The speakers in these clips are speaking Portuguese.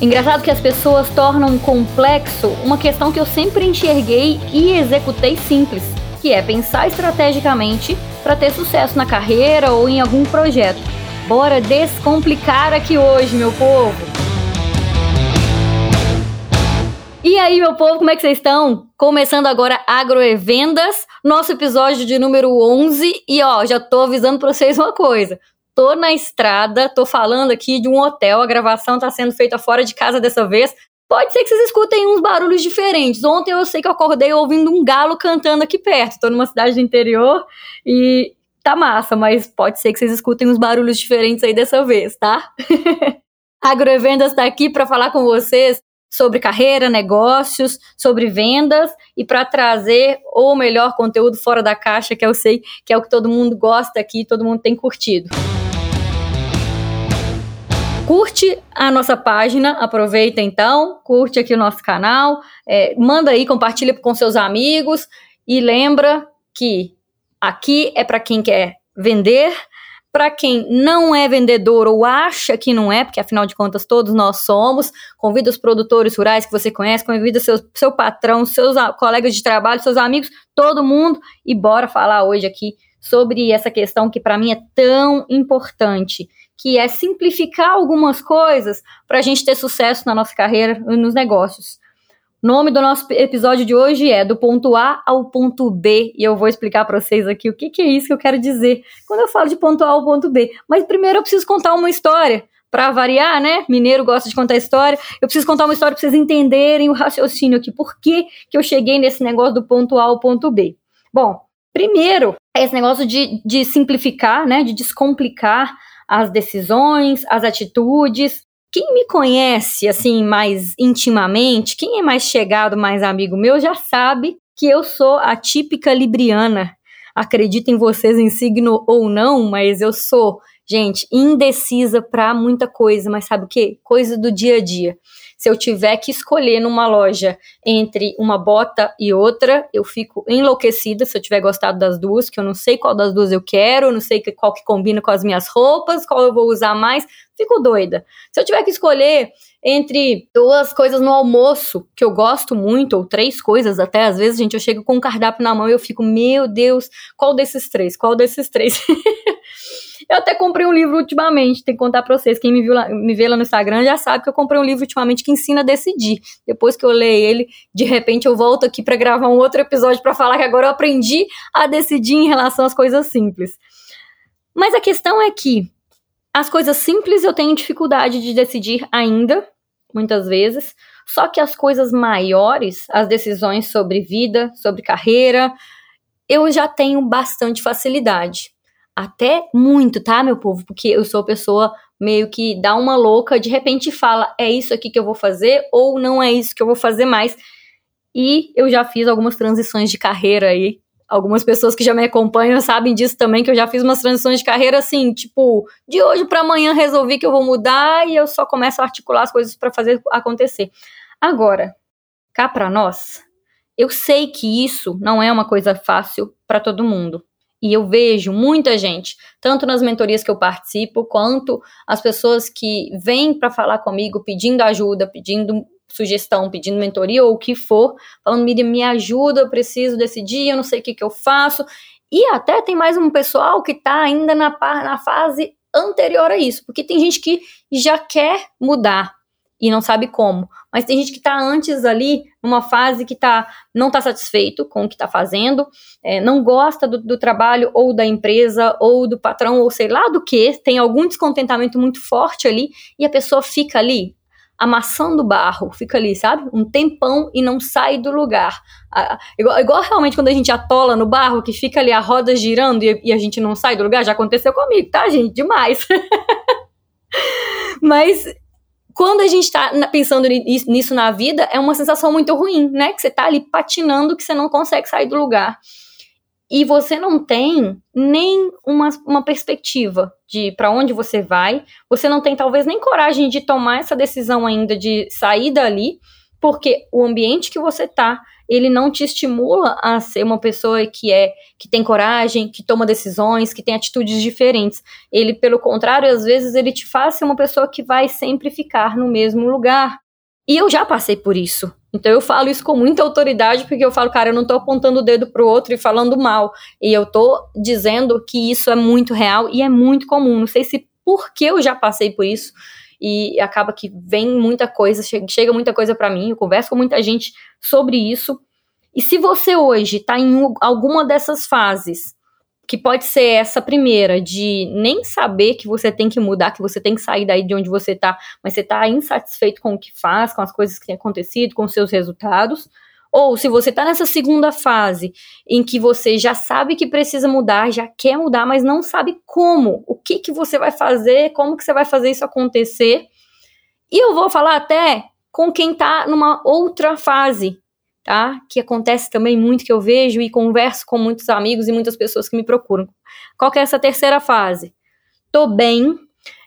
Engraçado que as pessoas tornam complexo uma questão que eu sempre enxerguei e executei simples, que é pensar estrategicamente para ter sucesso na carreira ou em algum projeto. Bora descomplicar aqui hoje, meu povo! E aí, meu povo, como é que vocês estão? Começando agora Agroevendas, nosso episódio de número 11. E ó, já tô avisando pra vocês uma coisa tô na estrada, tô falando aqui de um hotel, a gravação tá sendo feita fora de casa dessa vez. Pode ser que vocês escutem uns barulhos diferentes. Ontem eu sei que eu acordei ouvindo um galo cantando aqui perto. Tô numa cidade do interior e tá massa, mas pode ser que vocês escutem uns barulhos diferentes aí dessa vez, tá? Agrovendas tá aqui para falar com vocês sobre carreira, negócios, sobre vendas e para trazer o melhor conteúdo fora da caixa, que eu sei que é o que todo mundo gosta aqui, todo mundo tem curtido. Curte a nossa página, aproveita então, curte aqui o nosso canal, é, manda aí, compartilha com seus amigos e lembra que aqui é para quem quer vender, para quem não é vendedor ou acha que não é, porque afinal de contas todos nós somos, convida os produtores rurais que você conhece, convida seu, seu patrão, seus colegas de trabalho, seus amigos, todo mundo e bora falar hoje aqui sobre essa questão que para mim é tão importante que é simplificar algumas coisas para a gente ter sucesso na nossa carreira e nos negócios. O nome do nosso episódio de hoje é Do Ponto A ao Ponto B, e eu vou explicar para vocês aqui o que, que é isso que eu quero dizer quando eu falo de ponto A ao ponto B. Mas primeiro eu preciso contar uma história para variar, né? Mineiro gosta de contar história. Eu preciso contar uma história para vocês entenderem o raciocínio aqui. Por que, que eu cheguei nesse negócio do ponto A ao ponto B? Bom, primeiro, esse negócio de, de simplificar, né? De descomplicar as decisões, as atitudes. Quem me conhece assim mais intimamente, quem é mais chegado, mais amigo meu, já sabe que eu sou a típica libriana. Acreditem vocês em signo ou não, mas eu sou, gente, indecisa para muita coisa, mas sabe o que? Coisa do dia a dia se eu tiver que escolher numa loja entre uma bota e outra, eu fico enlouquecida se eu tiver gostado das duas, que eu não sei qual das duas eu quero, não sei qual que combina com as minhas roupas, qual eu vou usar mais, fico doida. Se eu tiver que escolher entre duas coisas no almoço, que eu gosto muito, ou três coisas até, às vezes, gente, eu chego com um cardápio na mão e eu fico, meu Deus, qual desses três? Qual desses três? Eu até comprei um livro ultimamente, tem que contar pra vocês. Quem me, viu lá, me vê lá no Instagram já sabe que eu comprei um livro ultimamente que ensina a decidir. Depois que eu leio ele, de repente eu volto aqui para gravar um outro episódio para falar que agora eu aprendi a decidir em relação às coisas simples. Mas a questão é que as coisas simples eu tenho dificuldade de decidir ainda, muitas vezes. Só que as coisas maiores, as decisões sobre vida, sobre carreira, eu já tenho bastante facilidade até muito, tá, meu povo? Porque eu sou pessoa meio que dá uma louca, de repente fala, é isso aqui que eu vou fazer ou não é isso que eu vou fazer mais. E eu já fiz algumas transições de carreira aí. Algumas pessoas que já me acompanham sabem disso também, que eu já fiz umas transições de carreira assim, tipo, de hoje para amanhã resolvi que eu vou mudar e eu só começo a articular as coisas para fazer acontecer. Agora, cá para nós, eu sei que isso não é uma coisa fácil para todo mundo. E eu vejo muita gente, tanto nas mentorias que eu participo, quanto as pessoas que vêm para falar comigo pedindo ajuda, pedindo sugestão, pedindo mentoria ou o que for, falando, Miriam, me ajuda, eu preciso decidir, eu não sei o que, que eu faço. E até tem mais um pessoal que está ainda na, na fase anterior a isso, porque tem gente que já quer mudar, e não sabe como. Mas tem gente que está antes ali, numa fase que tá, não está satisfeito com o que está fazendo, é, não gosta do, do, trabalho ou da empresa ou do patrão ou sei lá do que, tem algum descontentamento muito forte ali e a pessoa fica ali amassando barro, fica ali, sabe? Um tempão e não sai do lugar. Ah, igual, igual, realmente quando a gente atola no barro, que fica ali a roda girando e, e a gente não sai do lugar, já aconteceu comigo, tá, gente? Demais. Mas quando a gente está pensando nisso na vida, é uma sensação muito ruim, né? Que você está ali patinando, que você não consegue sair do lugar. E você não tem nem uma, uma perspectiva de para onde você vai, você não tem talvez nem coragem de tomar essa decisão ainda de sair dali, porque o ambiente que você tá, ele não te estimula a ser uma pessoa que é que tem coragem, que toma decisões, que tem atitudes diferentes. Ele, pelo contrário, às vezes ele te faz ser uma pessoa que vai sempre ficar no mesmo lugar. E eu já passei por isso. Então eu falo isso com muita autoridade, porque eu falo, cara, eu não tô apontando o dedo pro outro e falando mal. E eu tô dizendo que isso é muito real e é muito comum. Não sei se porque eu já passei por isso e acaba que vem muita coisa, chega muita coisa para mim, eu converso com muita gente sobre isso. E se você hoje está em alguma dessas fases, que pode ser essa primeira, de nem saber que você tem que mudar, que você tem que sair daí de onde você está, mas você está insatisfeito com o que faz, com as coisas que têm acontecido, com os seus resultados, ou se você está nessa segunda fase em que você já sabe que precisa mudar, já quer mudar, mas não sabe como, o que que você vai fazer, como que você vai fazer isso acontecer. E eu vou falar até com quem está numa outra fase, tá? Que acontece também muito que eu vejo e converso com muitos amigos e muitas pessoas que me procuram. Qual que é essa terceira fase? Tô bem,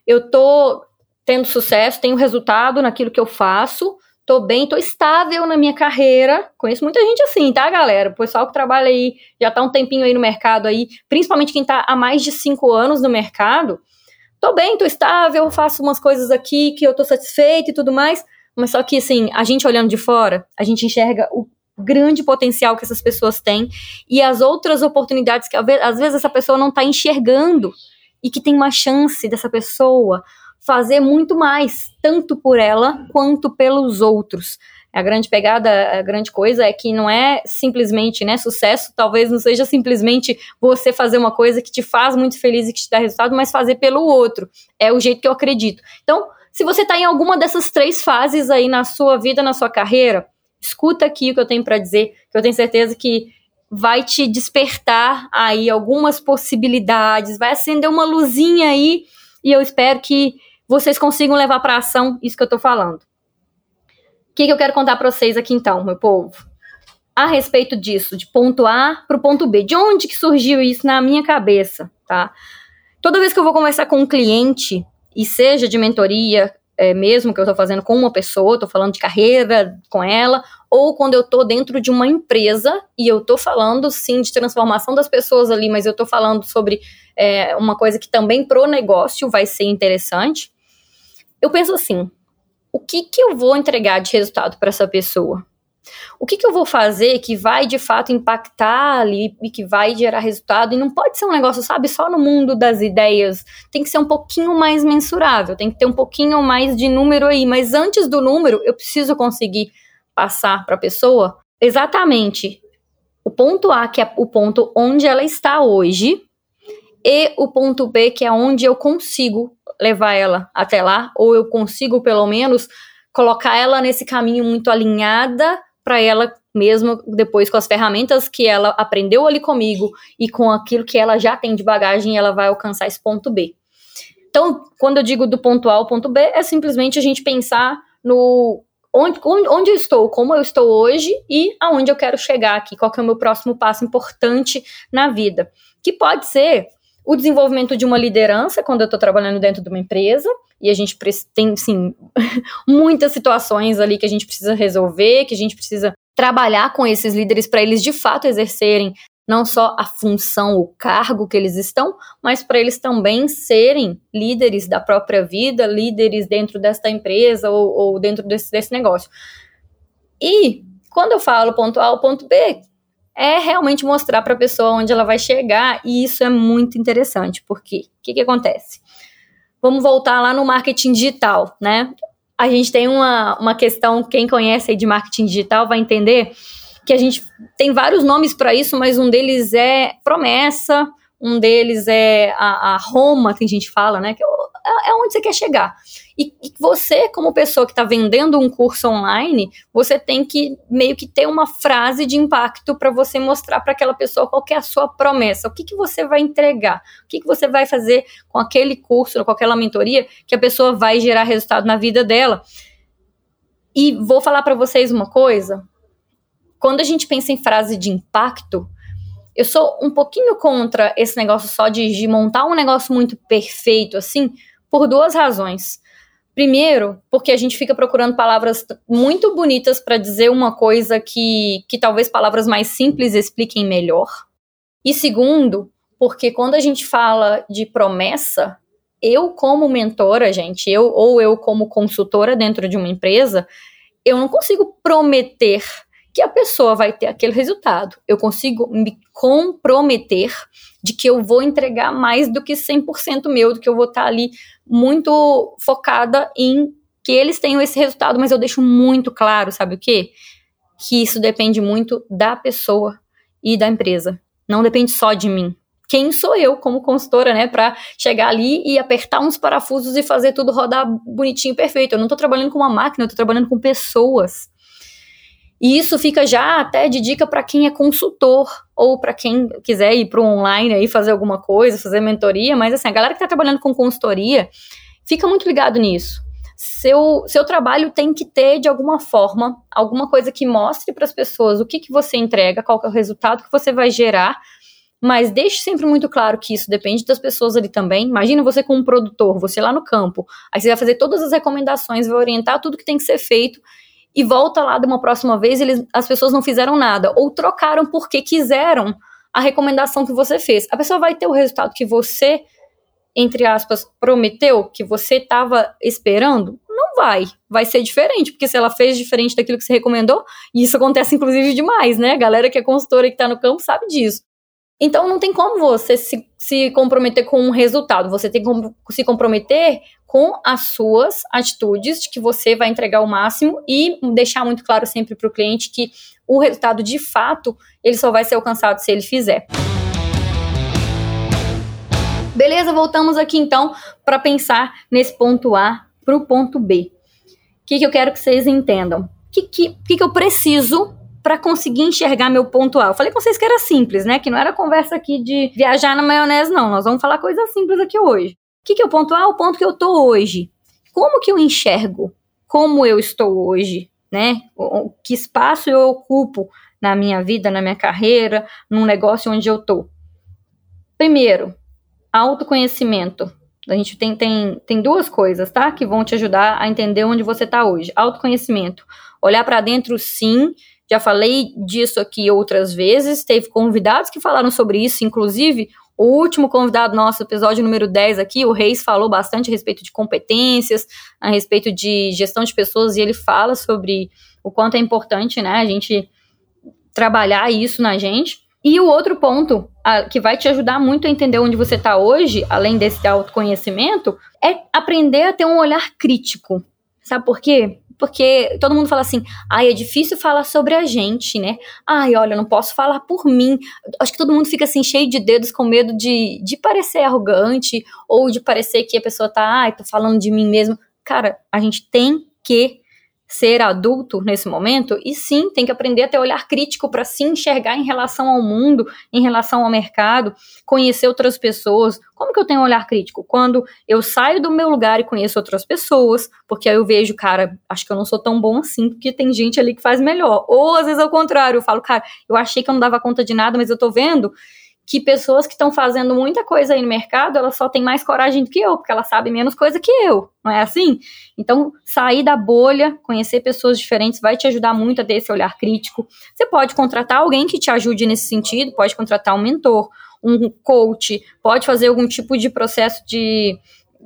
eu tô tendo sucesso, tenho resultado naquilo que eu faço, tô bem, tô estável na minha carreira. Conheço muita gente assim, tá, galera? O pessoal que trabalha aí, já tá um tempinho aí no mercado aí, principalmente quem tá há mais de cinco anos no mercado. Tô bem, tô estável, faço umas coisas aqui que eu tô satisfeita e tudo mais. Mas só que, assim, a gente olhando de fora, a gente enxerga o grande potencial que essas pessoas têm e as outras oportunidades que às vezes essa pessoa não tá enxergando e que tem uma chance dessa pessoa fazer muito mais, tanto por ela quanto pelos outros. A grande pegada, a grande coisa é que não é simplesmente, né, sucesso, talvez não seja simplesmente você fazer uma coisa que te faz muito feliz e que te dá resultado, mas fazer pelo outro. É o jeito que eu acredito. Então, se você está em alguma dessas três fases aí na sua vida, na sua carreira, escuta aqui o que eu tenho para dizer, que eu tenho certeza que vai te despertar aí algumas possibilidades, vai acender uma luzinha aí e eu espero que vocês consigam levar para ação isso que eu estou falando. O que, que eu quero contar para vocês aqui então, meu povo? A respeito disso, de ponto A para o ponto B. De onde que surgiu isso na minha cabeça, tá? Toda vez que eu vou conversar com um cliente, e seja de mentoria, é, mesmo que eu estou fazendo com uma pessoa, estou falando de carreira com ela, ou quando eu estou dentro de uma empresa e eu estou falando sim de transformação das pessoas ali, mas eu estou falando sobre é, uma coisa que também pro negócio vai ser interessante eu penso assim: o que, que eu vou entregar de resultado para essa pessoa? O que, que eu vou fazer que vai de fato impactar ali e que vai gerar resultado? E não pode ser um negócio, sabe, só no mundo das ideias. Tem que ser um pouquinho mais mensurável, tem que ter um pouquinho mais de número aí. Mas antes do número, eu preciso conseguir passar para a pessoa exatamente o ponto A, que é o ponto onde ela está hoje, e o ponto B, que é onde eu consigo levar ela até lá, ou eu consigo pelo menos colocar ela nesse caminho muito alinhada para ela mesmo depois com as ferramentas que ela aprendeu ali comigo e com aquilo que ela já tem de bagagem, ela vai alcançar esse ponto B. Então, quando eu digo do ponto A ao ponto B, é simplesmente a gente pensar no onde, onde eu estou, como eu estou hoje e aonde eu quero chegar aqui, qual que é o meu próximo passo importante na vida. Que pode ser o desenvolvimento de uma liderança quando eu estou trabalhando dentro de uma empresa e a gente tem, sim, muitas situações ali que a gente precisa resolver, que a gente precisa trabalhar com esses líderes para eles de fato exercerem não só a função, o cargo que eles estão, mas para eles também serem líderes da própria vida, líderes dentro desta empresa ou, ou dentro desse, desse negócio. E quando eu falo ponto A ou ponto B, é realmente mostrar para a pessoa onde ela vai chegar, e isso é muito interessante, porque o que, que acontece? Vamos voltar lá no marketing digital, né? A gente tem uma, uma questão, quem conhece aí de marketing digital vai entender que a gente tem vários nomes para isso, mas um deles é promessa, um deles é a, a Roma, que a gente fala, né? Que é, é onde você quer chegar. E, e você, como pessoa que está vendendo um curso online, você tem que meio que ter uma frase de impacto para você mostrar para aquela pessoa qual é a sua promessa, o que, que você vai entregar, o que, que você vai fazer com aquele curso, com aquela mentoria, que a pessoa vai gerar resultado na vida dela. E vou falar para vocês uma coisa: quando a gente pensa em frase de impacto, eu sou um pouquinho contra esse negócio só de, de montar um negócio muito perfeito assim, por duas razões. Primeiro, porque a gente fica procurando palavras muito bonitas para dizer uma coisa que, que talvez palavras mais simples expliquem melhor. E segundo, porque quando a gente fala de promessa, eu como mentora, gente, eu ou eu como consultora dentro de uma empresa, eu não consigo prometer que a pessoa vai ter aquele resultado. Eu consigo me comprometer de que eu vou entregar mais do que 100% meu, do que eu vou estar ali muito focada em que eles tenham esse resultado, mas eu deixo muito claro, sabe o quê? Que isso depende muito da pessoa e da empresa. Não depende só de mim. Quem sou eu como consultora, né, para chegar ali e apertar uns parafusos e fazer tudo rodar bonitinho, perfeito. Eu não estou trabalhando com uma máquina, eu estou trabalhando com pessoas. E isso fica já até de dica para quem é consultor ou para quem quiser ir para o online aí fazer alguma coisa, fazer mentoria, mas assim, a galera que está trabalhando com consultoria, fica muito ligado nisso. Seu, seu trabalho tem que ter, de alguma forma, alguma coisa que mostre para as pessoas o que, que você entrega, qual é o resultado que você vai gerar, mas deixe sempre muito claro que isso depende das pessoas ali também. Imagina você como produtor, você lá no campo, aí você vai fazer todas as recomendações, vai orientar tudo que tem que ser feito, e volta lá de uma próxima vez, eles, as pessoas não fizeram nada, ou trocaram porque quiseram a recomendação que você fez. A pessoa vai ter o resultado que você, entre aspas, prometeu, que você estava esperando? Não vai. Vai ser diferente, porque se ela fez diferente daquilo que você recomendou, e isso acontece inclusive demais, né? A galera que é consultora e que está no campo sabe disso. Então não tem como você se, se comprometer com um resultado, você tem que se comprometer com as suas atitudes, de que você vai entregar o máximo e deixar muito claro sempre para o cliente que o resultado de fato ele só vai ser alcançado se ele fizer. Beleza, voltamos aqui então para pensar nesse ponto A para o ponto B. O que, que eu quero que vocês entendam? O que, que, que, que eu preciso para conseguir enxergar meu ponto A. Eu falei com vocês que era simples, né? Que não era conversa aqui de viajar na maionese, não. Nós vamos falar coisas simples aqui hoje. O que, que é o ponto A? O ponto que eu tô hoje. Como que eu enxergo como eu estou hoje, né? Que espaço eu ocupo na minha vida, na minha carreira, num negócio onde eu tô. Primeiro, autoconhecimento. A gente tem, tem, tem duas coisas, tá? Que vão te ajudar a entender onde você está hoje. Autoconhecimento. Olhar para dentro, sim. Já falei disso aqui outras vezes. Teve convidados que falaram sobre isso, inclusive o último convidado nosso, episódio número 10 aqui, o Reis falou bastante a respeito de competências, a respeito de gestão de pessoas, e ele fala sobre o quanto é importante, né, a gente trabalhar isso na gente. E o outro ponto a, que vai te ajudar muito a entender onde você está hoje, além desse autoconhecimento, é aprender a ter um olhar crítico. Sabe por quê? Porque todo mundo fala assim, ai, é difícil falar sobre a gente, né? Ai, olha, eu não posso falar por mim. Acho que todo mundo fica assim, cheio de dedos, com medo de, de parecer arrogante, ou de parecer que a pessoa tá, ai, tô falando de mim mesmo. Cara, a gente tem que ser adulto nesse momento e sim tem que aprender a ter olhar crítico para se enxergar em relação ao mundo, em relação ao mercado, conhecer outras pessoas. Como que eu tenho um olhar crítico? Quando eu saio do meu lugar e conheço outras pessoas, porque aí eu vejo, cara, acho que eu não sou tão bom assim, porque tem gente ali que faz melhor. Ou às vezes ao contrário, eu falo, cara, eu achei que eu não dava conta de nada, mas eu tô vendo que pessoas que estão fazendo muita coisa aí no mercado, elas só têm mais coragem do que eu, porque elas sabem menos coisa que eu, não é assim? Então, sair da bolha, conhecer pessoas diferentes vai te ajudar muito a ter esse olhar crítico. Você pode contratar alguém que te ajude nesse sentido, pode contratar um mentor, um coach, pode fazer algum tipo de processo de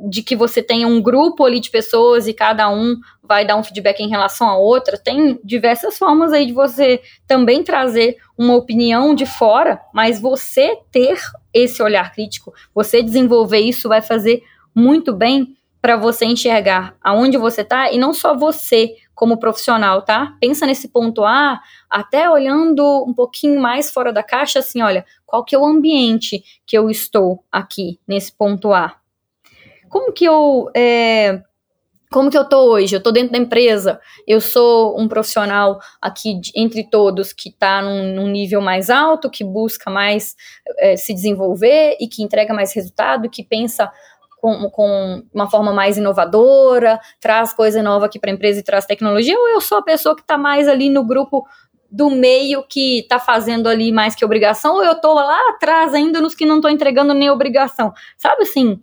de que você tenha um grupo ali de pessoas e cada um vai dar um feedback em relação a outra, tem diversas formas aí de você também trazer uma opinião de fora, mas você ter esse olhar crítico, você desenvolver isso vai fazer muito bem para você enxergar aonde você tá e não só você como profissional, tá? Pensa nesse ponto A, até olhando um pouquinho mais fora da caixa, assim, olha, qual que é o ambiente que eu estou aqui nesse ponto A? Como que eu é, como que eu tô hoje? Eu tô dentro da empresa, eu sou um profissional aqui de, entre todos que está num, num, nível mais alto, que busca mais é, se desenvolver e que entrega mais resultado, que pensa com, com uma forma mais inovadora, traz coisa nova aqui para a empresa e traz tecnologia, ou eu sou a pessoa que está mais ali no grupo do meio que está fazendo ali mais que obrigação, ou eu estou lá atrás ainda nos que não estou entregando nem obrigação. Sabe assim?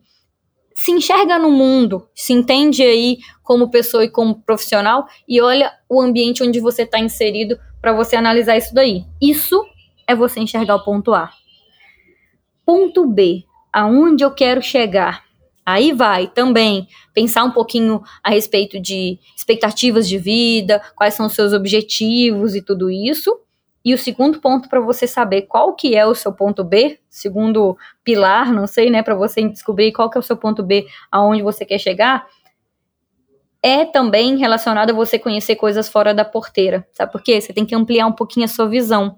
Se enxerga no mundo, se entende aí como pessoa e como profissional e olha o ambiente onde você está inserido para você analisar isso daí. Isso é você enxergar o ponto A. Ponto B, aonde eu quero chegar? Aí vai também pensar um pouquinho a respeito de expectativas de vida, quais são os seus objetivos e tudo isso. E o segundo ponto para você saber qual que é o seu ponto B, segundo pilar, não sei, né, para você descobrir qual que é o seu ponto B, aonde você quer chegar, é também relacionado a você conhecer coisas fora da porteira, sabe por quê? Você tem que ampliar um pouquinho a sua visão.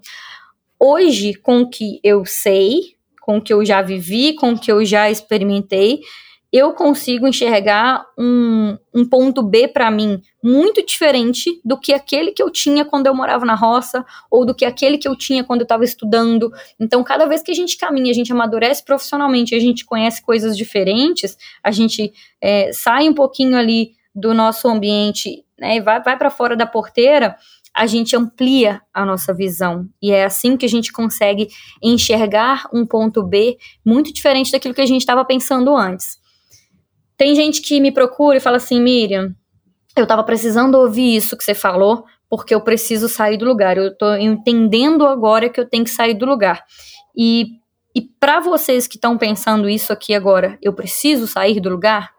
Hoje, com o que eu sei, com o que eu já vivi, com o que eu já experimentei, eu consigo enxergar um, um ponto B para mim muito diferente do que aquele que eu tinha quando eu morava na roça ou do que aquele que eu tinha quando eu estava estudando. Então, cada vez que a gente caminha, a gente amadurece profissionalmente, a gente conhece coisas diferentes, a gente é, sai um pouquinho ali do nosso ambiente né, e vai, vai para fora da porteira a gente amplia a nossa visão. E é assim que a gente consegue enxergar um ponto B muito diferente daquilo que a gente estava pensando antes. Tem gente que me procura e fala assim, Miriam, eu estava precisando ouvir isso que você falou, porque eu preciso sair do lugar. Eu estou entendendo agora que eu tenho que sair do lugar. E, e para vocês que estão pensando isso aqui agora, eu preciso sair do lugar?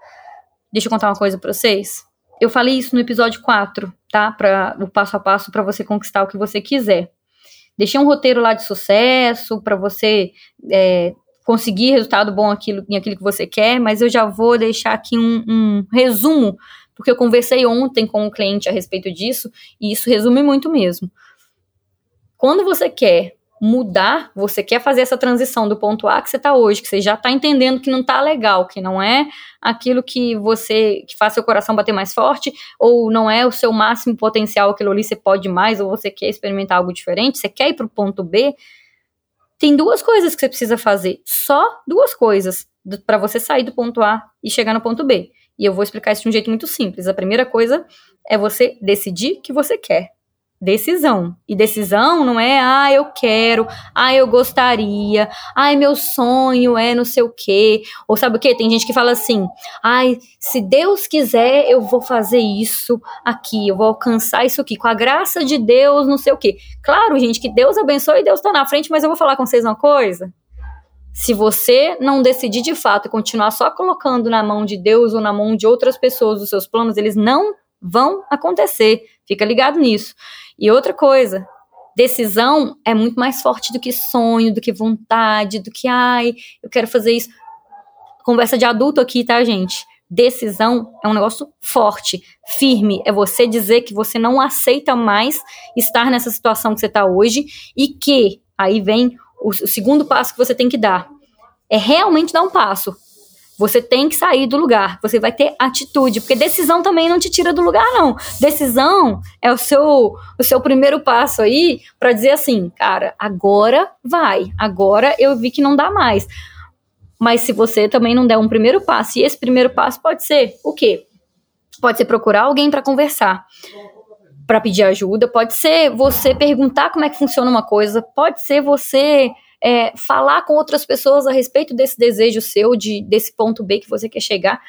Deixa eu contar uma coisa para vocês. Eu falei isso no episódio 4, tá? Para o passo a passo para você conquistar o que você quiser. Deixei um roteiro lá de sucesso para você é, conseguir resultado bom aquilo, em aquilo que você quer, mas eu já vou deixar aqui um, um resumo, porque eu conversei ontem com um cliente a respeito disso, e isso resume muito mesmo. Quando você quer mudar, você quer fazer essa transição do ponto A que você está hoje, que você já está entendendo que não está legal, que não é aquilo que você que faz seu coração bater mais forte, ou não é o seu máximo potencial, aquilo ali você pode mais, ou você quer experimentar algo diferente, você quer ir para o ponto B, tem duas coisas que você precisa fazer, só duas coisas para você sair do ponto A e chegar no ponto B. E eu vou explicar isso de um jeito muito simples. A primeira coisa é você decidir que você quer decisão. E decisão não é, ah, eu quero, ah, eu gostaria, ai, meu sonho é não sei o quê. Ou sabe o quê? Tem gente que fala assim, ai, se Deus quiser, eu vou fazer isso aqui, eu vou alcançar isso aqui, com a graça de Deus, não sei o quê. Claro, gente, que Deus abençoe e Deus tá na frente, mas eu vou falar com vocês uma coisa. Se você não decidir de fato e continuar só colocando na mão de Deus ou na mão de outras pessoas os seus planos, eles não vão acontecer. Fica ligado nisso. E outra coisa, decisão é muito mais forte do que sonho, do que vontade, do que ai, eu quero fazer isso. Conversa de adulto aqui, tá, gente? Decisão é um negócio forte, firme. É você dizer que você não aceita mais estar nessa situação que você está hoje e que aí vem o, o segundo passo que você tem que dar. É realmente dar um passo. Você tem que sair do lugar. Você vai ter atitude, porque decisão também não te tira do lugar, não. Decisão é o seu, o seu primeiro passo aí para dizer assim, cara, agora vai. Agora eu vi que não dá mais. Mas se você também não der um primeiro passo, e esse primeiro passo pode ser o quê? Pode ser procurar alguém para conversar, para pedir ajuda, pode ser você perguntar como é que funciona uma coisa, pode ser você é, falar com outras pessoas a respeito desse desejo seu, de, desse ponto B que você quer chegar.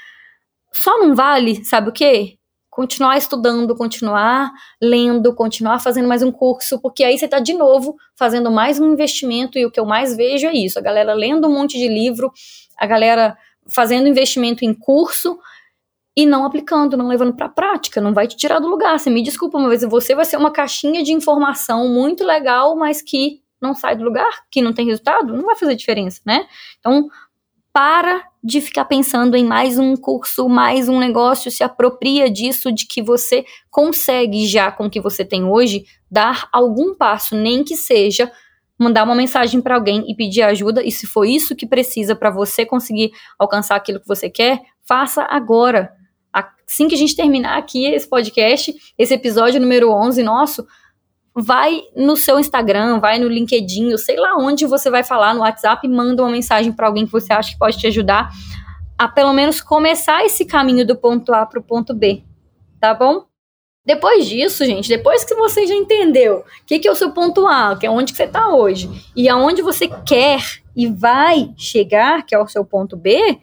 Só não vale, sabe o quê? Continuar estudando, continuar lendo, continuar fazendo mais um curso, porque aí você está de novo fazendo mais um investimento, e o que eu mais vejo é isso: a galera lendo um monte de livro, a galera fazendo investimento em curso e não aplicando, não levando para prática, não vai te tirar do lugar. Você me desculpa, mas você vai ser uma caixinha de informação muito legal, mas que não sai do lugar, que não tem resultado, não vai fazer diferença, né? Então, para de ficar pensando em mais um curso, mais um negócio, se apropria disso, de que você consegue já com o que você tem hoje dar algum passo, nem que seja mandar uma mensagem para alguém e pedir ajuda, e se for isso que precisa para você conseguir alcançar aquilo que você quer, faça agora. Assim que a gente terminar aqui esse podcast, esse episódio número 11 nosso, vai no seu Instagram, vai no LinkedIn, sei lá onde você vai falar no WhatsApp manda uma mensagem para alguém que você acha que pode te ajudar a pelo menos começar esse caminho do ponto A para o ponto B, tá bom? Depois disso, gente, depois que você já entendeu o que, que é o seu ponto A, que é onde que você está hoje, e aonde você quer e vai chegar, que é o seu ponto B,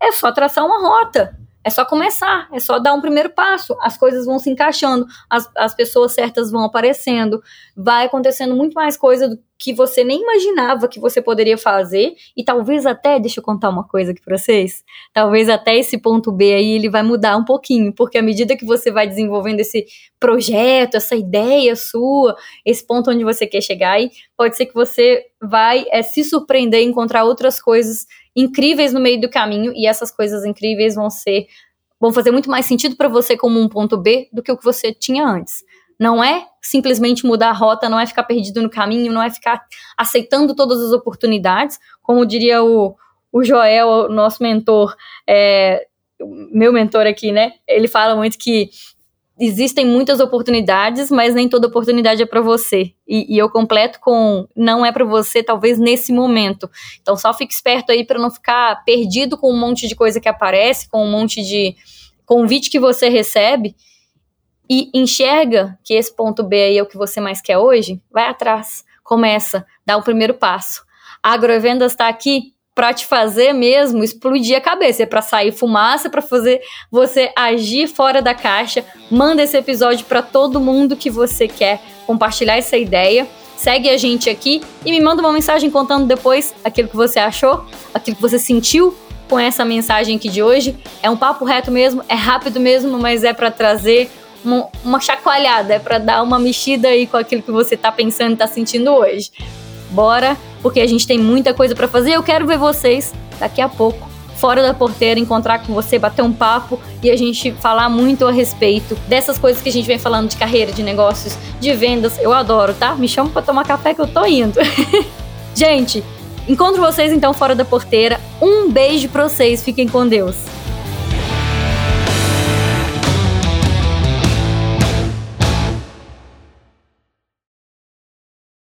é só traçar uma rota. É só começar, é só dar um primeiro passo. As coisas vão se encaixando, as, as pessoas certas vão aparecendo, vai acontecendo muito mais coisa do que você nem imaginava que você poderia fazer. E talvez até, deixa eu contar uma coisa aqui pra vocês, talvez até esse ponto B aí ele vai mudar um pouquinho, porque à medida que você vai desenvolvendo esse projeto, essa ideia sua, esse ponto onde você quer chegar, aí pode ser que você vai é, se surpreender e encontrar outras coisas incríveis no meio do caminho e essas coisas incríveis vão ser vão fazer muito mais sentido para você como um ponto B do que o que você tinha antes. Não é simplesmente mudar a rota, não é ficar perdido no caminho, não é ficar aceitando todas as oportunidades, como diria o, o Joel, nosso mentor, é, meu mentor aqui, né? Ele fala muito que existem muitas oportunidades, mas nem toda oportunidade é para você. E, e, eu completo com não é para você, talvez nesse momento. Então só fique esperto aí para não ficar perdido com um monte de coisa que aparece, com um monte de convite que você recebe e enxerga que esse ponto B aí é o que você mais quer hoje. Vai atrás, começa, dá o primeiro passo. A Agrovendas está aqui para te fazer mesmo explodir a cabeça, é para sair fumaça, para fazer você agir fora da caixa. Manda esse episódio para todo mundo que você quer compartilhar essa ideia. Segue a gente aqui e me manda uma mensagem contando depois aquilo que você achou, aquilo que você sentiu com essa mensagem aqui de hoje. É um papo reto mesmo, é rápido mesmo, mas é para trazer uma, uma chacoalhada, é para dar uma mexida aí com aquilo que você está pensando e está sentindo hoje. Bora, porque a gente tem muita coisa para fazer. Eu quero ver vocês daqui a pouco fora da porteira, encontrar com você, bater um papo e a gente falar muito a respeito dessas coisas que a gente vem falando de carreira, de negócios, de vendas. Eu adoro, tá? Me chama para tomar café que eu tô indo. gente, encontro vocês então fora da porteira. Um beijo para vocês, fiquem com Deus.